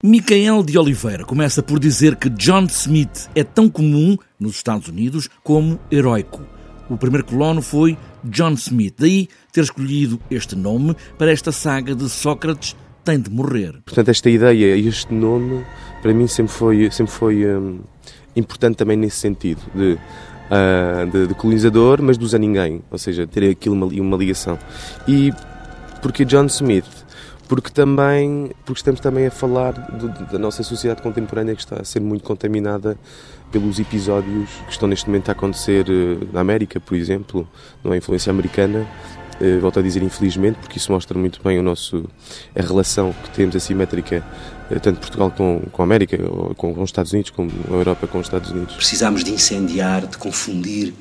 Micael de Oliveira começa por dizer que John Smith é tão comum nos Estados Unidos como heróico. O primeiro colono foi John Smith, daí ter escolhido este nome para esta saga de Sócrates tem de morrer. Portanto, esta ideia e este nome, para mim, sempre foi, sempre foi hum, importante também nesse sentido, de, uh, de, de, colonizador, mas dos a ninguém, ou seja, ter aquilo uma, uma ligação. E porque John Smith porque também porque estamos também a falar do, da nossa sociedade contemporânea que está a ser muito contaminada pelos episódios que estão neste momento a acontecer eh, na América, por exemplo, não é influência americana, eh, volto a dizer infelizmente, porque isso mostra muito bem o nosso, a relação que temos assimétrica, eh, tanto Portugal com, com a América, ou com, com os Estados Unidos, como a Europa com os Estados Unidos. Precisamos de incendiar, de confundir,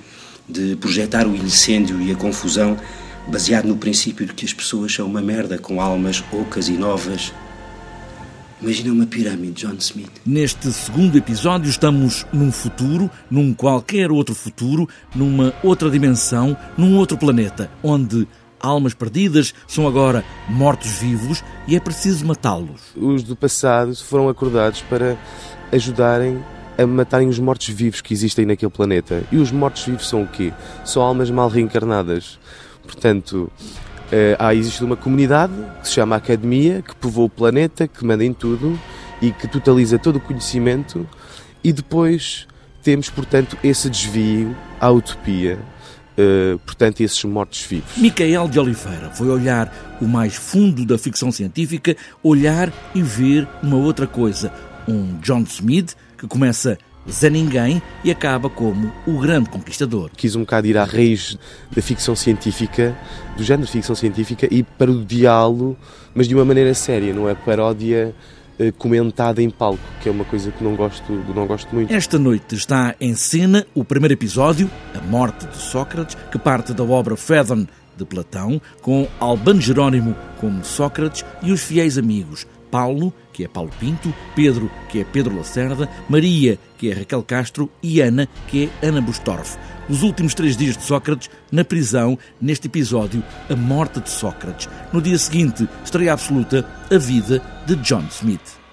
de projetar o incêndio e a confusão baseado no princípio de que as pessoas são uma merda com almas ocas e novas. Imagina uma pirâmide, John Smith. Neste segundo episódio, estamos num futuro, num qualquer outro futuro, numa outra dimensão, num outro planeta, onde almas perdidas são agora mortos-vivos e é preciso matá-los. Os do passado foram acordados para ajudarem a matarem os mortos-vivos que existem naquele planeta. E os mortos-vivos são o quê? São almas mal reencarnadas. Portanto, uh, há, existe uma comunidade que se chama Academia, que povoa o planeta, que manda em tudo e que totaliza todo o conhecimento, e depois temos, portanto, esse desvio à utopia. Uh, portanto, esses mortos-vivos. Micael de Oliveira foi olhar o mais fundo da ficção científica, olhar e ver uma outra coisa. Um John Smith que começa Zé Ninguém e acaba como o grande conquistador. Quis um bocado ir à raiz da ficção científica, do género de ficção científica e para o diálogo, mas de uma maneira séria, não é paródia eh, comentada em palco, que é uma coisa que não gosto, não gosto muito. Esta noite está em cena o primeiro episódio, A Morte de Sócrates, que parte da obra Phaedon de Platão, com Albano Jerónimo como Sócrates e os fiéis amigos Paulo, que é Paulo Pinto, Pedro, que é Pedro Lacerda, Maria, que é Raquel Castro e Ana, que é Ana Bustorff. Os últimos três dias de Sócrates na prisão, neste episódio, A Morte de Sócrates. No dia seguinte, estreia absoluta, A Vida de John Smith.